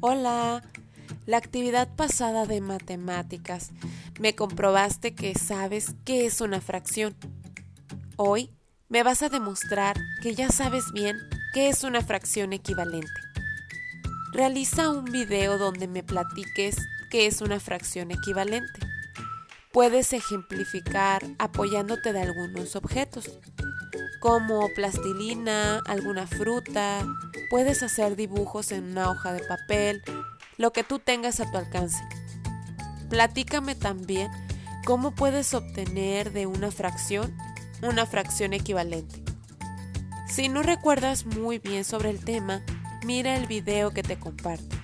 Hola, la actividad pasada de matemáticas me comprobaste que sabes qué es una fracción. Hoy me vas a demostrar que ya sabes bien qué es una fracción equivalente. Realiza un video donde me platiques qué es una fracción equivalente. Puedes ejemplificar apoyándote de algunos objetos, como plastilina, alguna fruta, puedes hacer dibujos en una hoja de papel, lo que tú tengas a tu alcance. Platícame también cómo puedes obtener de una fracción una fracción equivalente. Si no recuerdas muy bien sobre el tema, mira el video que te comparto.